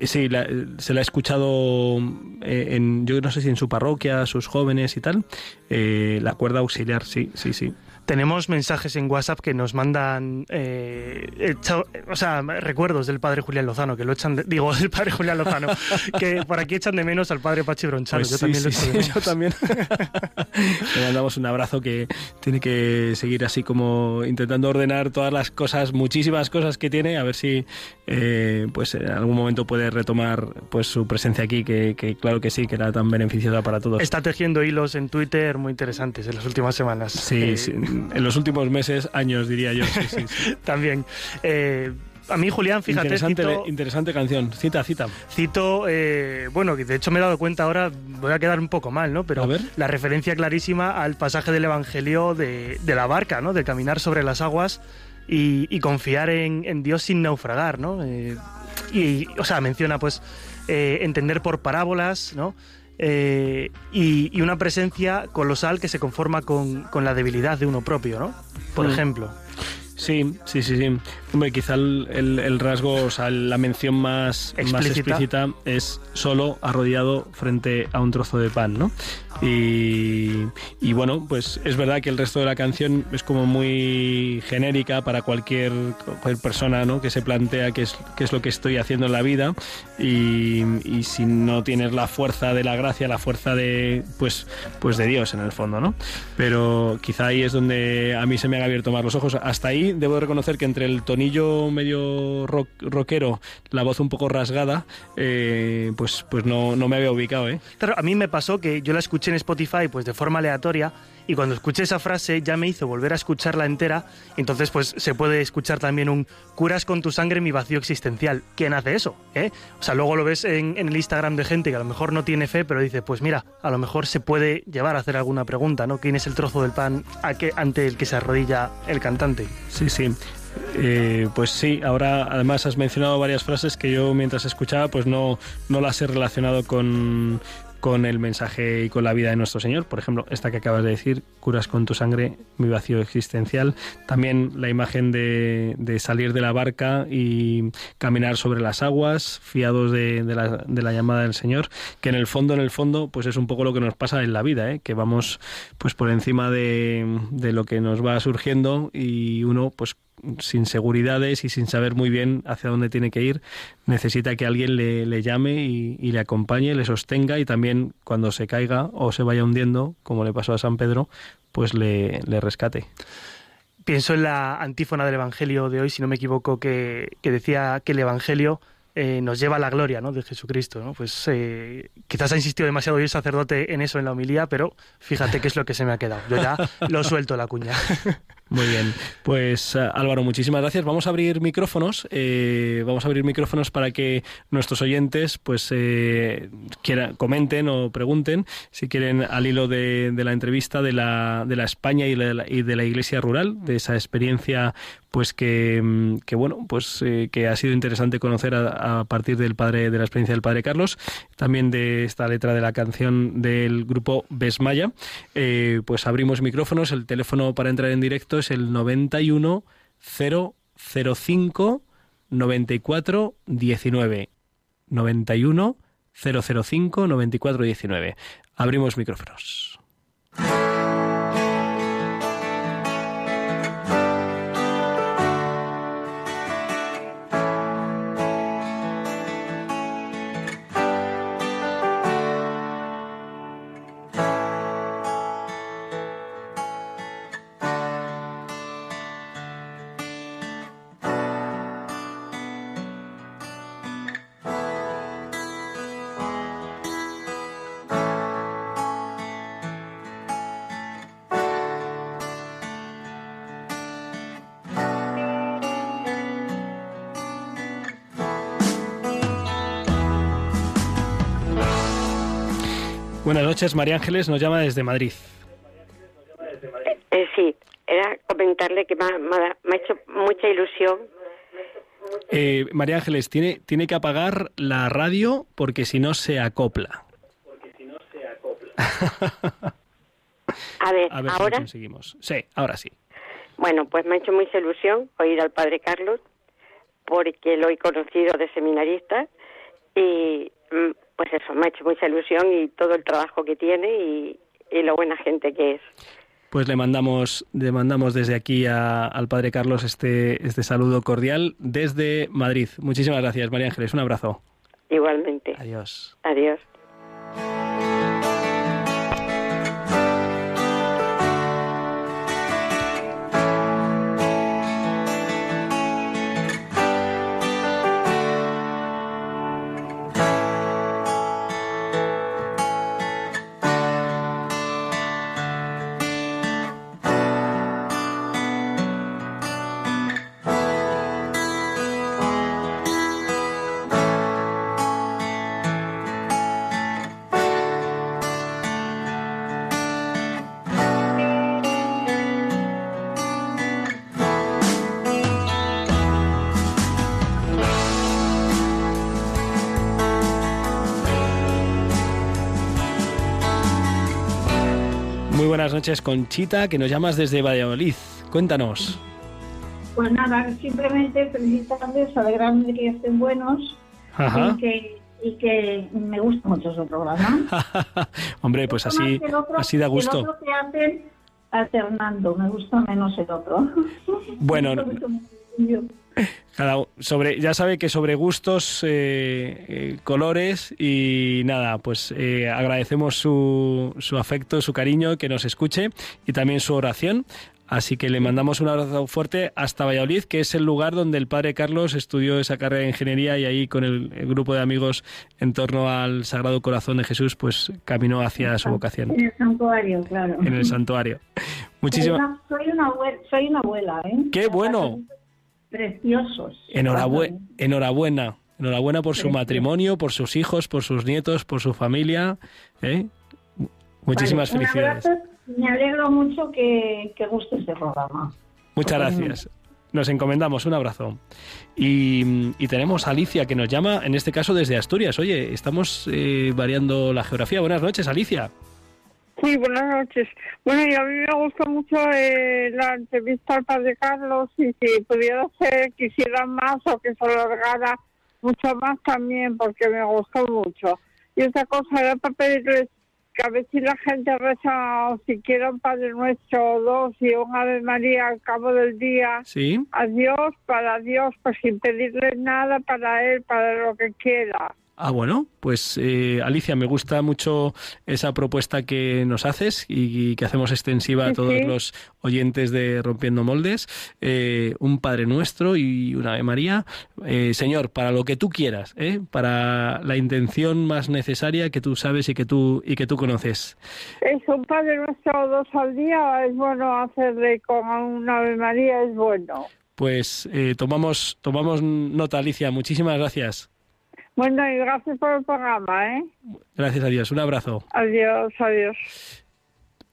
sí, se la ha escuchado eh, en, yo no sé si en su parroquia, sus jóvenes y tal, la cuerda auxiliar, sí, sí, sí. Tenemos mensajes en WhatsApp que nos mandan, eh, o sea, recuerdos del padre Julián Lozano, que lo echan, digo, del padre Julián Lozano, que por aquí echan de menos al padre Pachi Bronchano. Pues yo, también lo sí, yo también Le mandamos un abrazo que tiene que seguir así como intentando ordenar todas las cosas, muchísimas cosas que tiene, a ver si eh, pues en algún momento puede retomar pues su presencia aquí, que, que claro que sí, que era tan beneficiosa para todos. Está tejiendo hilos en Twitter muy interesantes en las últimas semanas. Sí, eh, sí en los últimos meses, años diría yo. También. Eh, a mí, Julián, fíjate. Interesante, interesante canción. Cita, cita. Cito, eh, bueno, de hecho me he dado cuenta ahora, voy a quedar un poco mal, ¿no? Pero la referencia clarísima al pasaje del Evangelio de, la barca, ¿no? De caminar sobre las aguas y, confiar en, Dios sin naufragar, ¿no? Eh, y, o sea, menciona, pues, entender por parábolas, ¿no? Eh, y, una presencia colosal que se conforma con, la debilidad de uno propio, ¿no? Por mm. ejemplo. Sí, sí, sí, sí. Hombre, quizá el, rasgo, o sea, la mención más explícita. es solo arrodillado frente a un trozo de pan, ¿no? Y, y, bueno, pues es verdad que el resto de la canción es como muy genérica para cualquier, persona ¿no? que se plantea qué es, qué es lo que estoy haciendo en la vida y, y, si no tienes la fuerza de la gracia, la fuerza de pues, pues de Dios en el fondo, ¿no? Pero quizá ahí es donde a mí se me han abierto más los ojos. Hasta ahí debo reconocer que entre el tonito medio rockero, la voz un poco rasgada, eh, pues, pues no, no me había ubicado. ¿eh? Claro, a mí me pasó que yo la escuché en Spotify pues de forma aleatoria y cuando escuché esa frase ya me hizo volver a escucharla entera, entonces pues se puede escuchar también un curas con tu sangre mi vacío existencial. ¿Quién hace eso? ¿Eh? O sea, luego lo ves en, el Instagram de gente que a lo mejor no tiene fe, pero dice, pues mira, a lo mejor se puede llevar a hacer alguna pregunta, ¿no? ¿Quién es el trozo del pan ante el que se arrodilla el cantante? Sí, sí. Eh, pues sí, ahora además has mencionado varias frases que yo mientras escuchaba pues no, no las he relacionado con, con el mensaje y con la vida de nuestro Señor. Por ejemplo, esta que acabas de decir, curas con tu sangre mi vacío existencial. También la imagen de, salir de la barca y caminar sobre las aguas, fiados de, la, de, la, llamada del Señor, que en el fondo, en el fondo, pues es un poco lo que nos pasa en la vida, ¿eh? que vamos pues por encima de, de lo que nos va surgiendo y uno pues sin seguridades y sin saber muy bien hacia dónde tiene que ir, necesita que alguien le, llame y, le acompañe, le sostenga y también cuando se caiga o se vaya hundiendo, como le pasó a San Pedro, pues le, rescate. Pienso en la antífona del Evangelio de hoy, si no me equivoco, que, decía que el Evangelio eh, nos lleva a la gloria ¿no? de Jesucristo. ¿no? Pues eh, quizás ha insistido demasiado hoy el sacerdote en eso en la homilía, pero fíjate qué es lo que se me ha quedado. Yo ya lo suelto la cuña. Muy bien, pues eh, Álvaro, muchísimas gracias. Vamos a abrir micrófonos, eh, vamos a abrir micrófonos para que nuestros oyentes, pues, eh, comenten o pregunten si quieren al hilo de, la entrevista de la, de la España y, y de la Iglesia Rural, de esa experiencia pues que, mm, que bueno, pues eh, que ha sido interesante conocer a, partir del padre, de la experiencia del padre Carlos, también de esta letra de la canción del grupo Besmaya. Eh, pues abrimos micrófonos, el teléfono para entrar en directo es el 91 005 94 19. 91 005 94 19. Abrimos micrófonos. Noches, María Ángeles nos llama desde Madrid. Eh, sí, era comentarle que me ha, hecho mucha ilusión Eh, María Ángeles, tiene, tiene que apagar la radio porque si no se acopla. A ver, A ver si lo ahora, conseguimos. Sí, ahora sí. bueno, pues me ha hecho mucha ilusión oír al padre Carlos, porque lo he conocido de seminarista y mm, pues eso, me ha hecho mucha ilusión y todo el trabajo que tiene y, y lo buena gente que es. Pues le mandamos, le mandamos desde aquí a- al Padre Carlos este, este saludo cordial desde Madrid. Muchísimas gracias, María Ángeles. Un abrazo. Igualmente. Adiós. Adiós. Buenas noches, Conchita, que nos llamas desde Valladolid. Cuéntanos. Pues nada, simplemente felicitarles, alegrarme de que estén buenos Ajá. y que, y que me gusta mucho su programa. Hombre, pues así, el otro- así da El gusto. otro que hacen alternando, me gusta menos el otro. Bueno, Cada sobre, ya sabe que sobre gustos, eh, eh, colores y nada, pues eh, agradecemos su, su afecto, su cariño, que nos escuche y también su oración. Así que le mandamos un abrazo fuerte hasta Valladolid, que es el lugar donde el padre Carlos estudió esa carrera de ingeniería y ahí con el, el grupo de amigos en torno al Sagrado Corazón de Jesús, pues caminó hacia su vocación En el santuario, claro. en el santuario. Muchísimas Soy una, soy una abuela, soy una abuela, ¿eh? ¡Qué bueno! Preciosos. Enhorabuena, enhorabuena, enhorabuena por su matrimonio, por sus hijos, por sus nietos, por su familia. ¿eh? Muchísimas Vale, felicidades. abrazo, Me alegro mucho que, que guste este programa. Muchas gracias. Nos encomendamos, un abrazo. Y, y tenemos a Alicia que nos llama, en este caso desde Asturias. Oye, estamos eh, variando la geografía. Buenas noches, Alicia. Sí, buenas noches. Bueno, y a mí me gustó mucho eh, la entrevista al padre Carlos y si pudiera ser, quisiera más o que se alargara mucho más también porque me gustó mucho. Y otra cosa era para pedirles que a ver si la gente reza o siquiera un Padre Nuestro o dos y un Ave María al cabo del día Sí. a Dios, para Dios, pues sin pedirle nada para Él, para lo que quiera. Ah, bueno, pues eh, Alicia, me gusta mucho esa propuesta que nos haces y, que hacemos extensiva a todos sí. los oyentes de Rompiendo Moldes. Eh, un Padre Nuestro y una Ave María. Eh, señor, para lo que tú quieras, ¿eh? para la intención más necesaria que tú sabes y que tú, y que tú conoces. ¿Es un Padre Nuestro dos al día es bueno hacerle con un Ave María? Es bueno. Pues eh, tomamos, tomamos nota, Alicia. Muchísimas gracias. Bueno, y gracias por el programa, ¿eh? Gracias a Dios. Un abrazo. Adiós, adiós.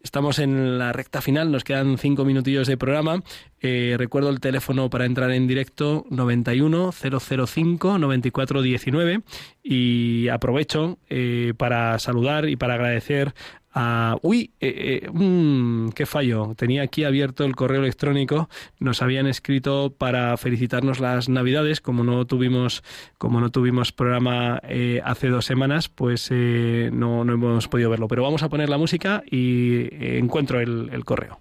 Estamos en la recta final, nos quedan cinco minutillos de programa. Eh, recuerdo el teléfono para entrar en directo 91 005 94 19 y aprovecho eh, para saludar y para agradecer a... Uy, eh, eh, mm, qué fallo. Tenía aquí abierto el correo electrónico. Nos habían escrito para felicitarnos las Navidades, como no tuvimos, como no tuvimos programa eh, hace dos semanas, pues eh, no, no hemos podido verlo. Pero vamos a poner la música y encuentro el correo.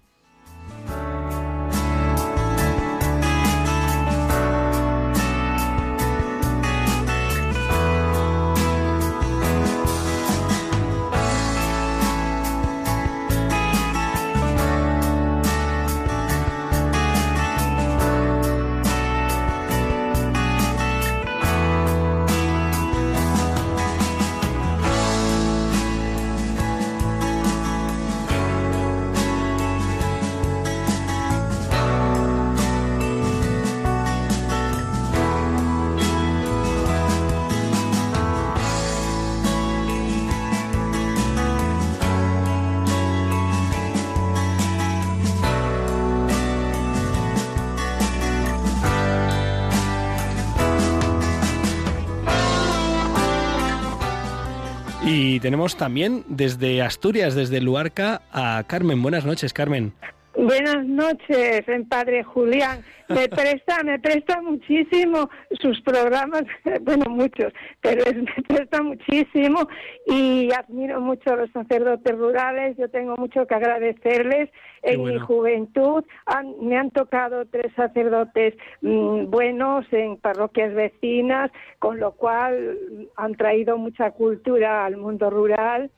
Y tenemos también desde Asturias, desde Luarca, a Carmen. Buenas noches, Carmen. Buenas noches, en Padre Julián. Me presta, me presta muchísimo sus programas, bueno, muchos, pero es, me presta muchísimo y admiro mucho a los sacerdotes rurales. Yo tengo mucho que agradecerles. En mi juventud han- me han tocado tres sacerdotes mm, buenos en parroquias vecinas, con lo cual han traído mucha cultura al mundo rural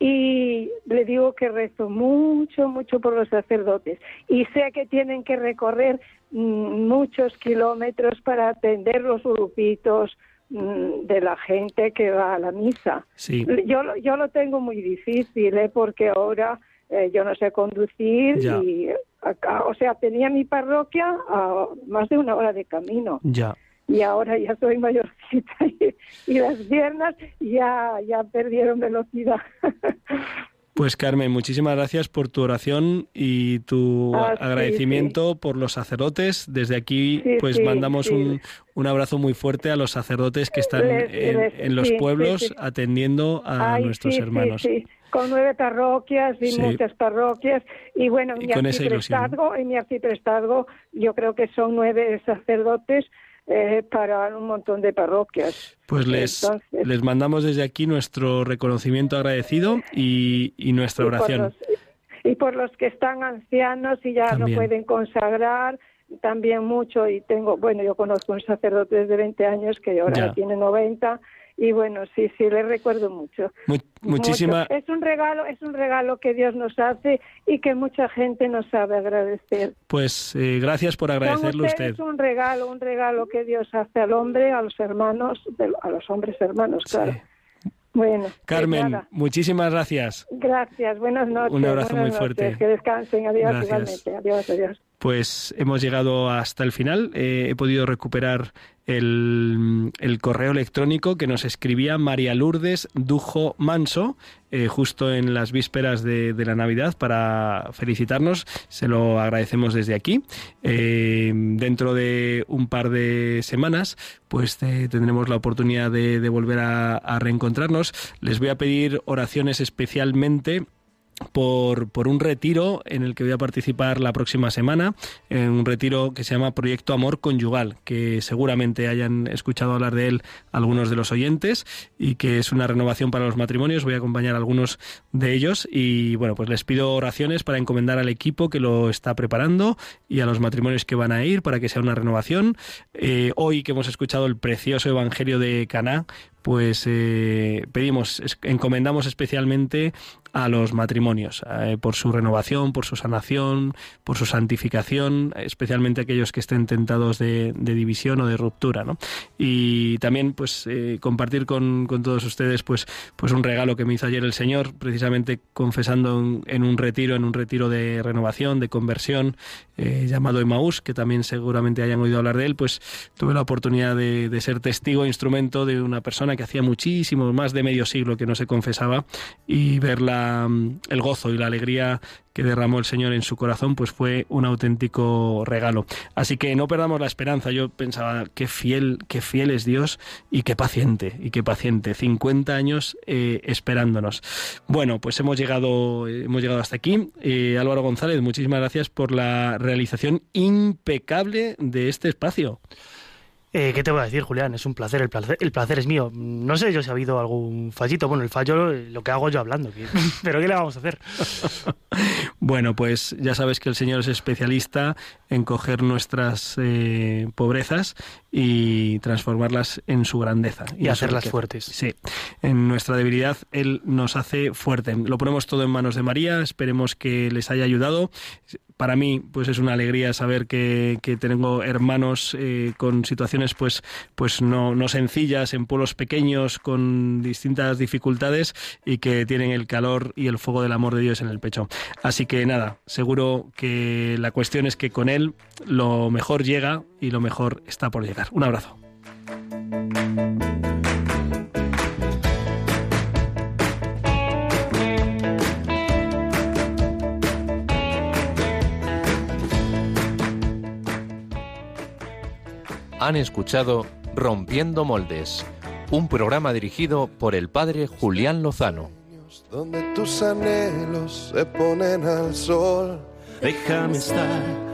y le digo que rezo mucho, mucho por los sacerdotes y sé que tienen que recorrer mm, muchos kilómetros para atender los grupitos mm, de la gente que va a la misa. Sí. Yo, lo- yo lo tengo muy difícil, ¿eh? porque ahora eh, yo no sé conducir Ya. y, acá, o sea, tenía mi parroquia a más de una hora de camino Ya. y ahora ya soy mayorcita y, y las piernas ya, ya perdieron velocidad. Pues Carmen, muchísimas gracias por tu oración y tu Ah, sí, agradecimiento por los sacerdotes. Desde aquí, Sí, pues mandamos un, un abrazo muy fuerte a los sacerdotes que están Les- en, les- en los pueblos atendiendo a Ay, nuestros sí, hermanos. Con nueve parroquias y Sí. muchas parroquias. Y bueno, Y mi arciprestazgo, en mi arciprestazgo yo creo que son nueve sacerdotes eh, para un montón de parroquias. Pues les, Entonces- les mandamos desde aquí nuestro reconocimiento agradecido y, y nuestra y por oración. los- y por los que están ancianos y ya También. no pueden consagrar, también mucho. Y tengo, bueno, yo conozco un sacerdote de 20 años que ahora Ya. tiene 90 y bueno, sí, sí, le recuerdo mucho. Mu- muchísima, Mucho. Es un regalo, es un regalo que Dios nos hace y que mucha gente no sabe agradecer. pues eh, gracias por agradecerlo usted. un regalo, un regalo que Dios hace al hombre, a los hermanos, de- a los hombres hermanos, claro. Bueno, pues Carmen, muchísimas gracias. gracias, buenas noches. Un abrazo muy fuerte. Que descansen, adiós Gracias. igualmente, adiós, adiós. Pues hemos llegado hasta el final. Eh, he podido recuperar el, correo electrónico que nos escribía María Lourdes Dujo Manso, eh, justo en las vísperas de, la Navidad, para felicitarnos. Se lo agradecemos desde aquí. Eh, dentro de un par de semanas, pues tendremos la oportunidad de, volver a reencontrarnos. Les voy a pedir oraciones especialmente por, por un retiro en el que voy a participar la próxima semana, en un retiro que se llama Proyecto Amor Conyugal, que seguramente hayan escuchado hablar de él algunos de los oyentes y que es una renovación para los matrimonios. Voy a acompañar a algunos de ellos y bueno, pues les pido oraciones para encomendar al equipo que lo está preparando y a los matrimonios que van a ir para que sea una renovación. Eh, hoy que hemos escuchado el precioso Evangelio de Caná, pues eh, pedimos, encomendamos especialmente a los matrimonios, eh, por su renovación, por su sanación, por su santificación, especialmente aquellos que estén tentados de, división o de ruptura, ¿no? Y también, pues, eh, compartir con, todos ustedes, pues, pues un regalo que me hizo ayer el Señor, precisamente confesando en, un retiro, en un retiro de renovación, de conversión, llamado Emmaús, que también seguramente hayan oído hablar de él, pues tuve la oportunidad de, de ser testigo, instrumento de una persona que hacía muchísimo, más de medio siglo que no se confesaba y ver la, el gozo y la alegría que derramó el Señor en su corazón, pues fue un auténtico regalo. Así que no perdamos la esperanza. Yo pensaba, qué fiel, qué fiel es Dios y qué paciente, y qué paciente. 50 años eh, esperándonos. Bueno, pues hemos llegado, hemos llegado hasta aquí. Eh, Álvaro González, muchísimas gracias por la realización impecable de este espacio. Eh, ¿Qué te voy a decir, Julián? Es un placer, el placer, el placer es mío. No sé yo si ha habido algún fallito. Bueno, el fallo eh, lo que hago yo hablando. Pero ¿qué le vamos a hacer? Bueno, pues ya sabes que el Señor es especialista en coger nuestras eh, pobrezas y transformarlas en su grandeza. Y hacerlas fuertes. Sí, en nuestra debilidad Él nos hace fuerte. Lo ponemos todo en manos de María, esperemos que les haya ayudado. Para mí, pues es una alegría saber que, que tengo hermanos eh, con situaciones pues, pues no, no sencillas, en pueblos pequeños, con distintas dificultades y que tienen el calor y el fuego del amor de Dios en el pecho. Así que nada, seguro que la cuestión es que con Él lo mejor llega y lo mejor está por llegar. Un abrazo. Han escuchado Rompiendo Moldes, Un programa dirigido por el padre Julián Lozano. Donde tus anhelos se ponen al sol. Déjame estar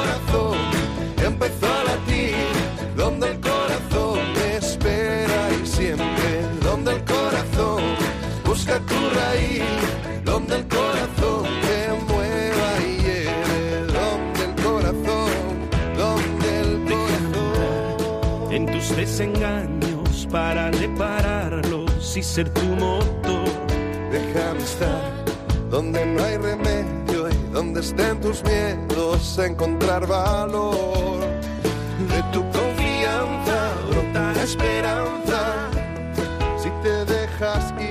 busca tu raíz, donde el corazón te mueva y lleve, donde el corazón, donde el corazón. En tus desengaños para repararlos y ser tu motor. Déjame estar donde no hay remedio y donde estén tus miedos, encontrar valor. De tu confianza brota la esperanza si te dejas ir.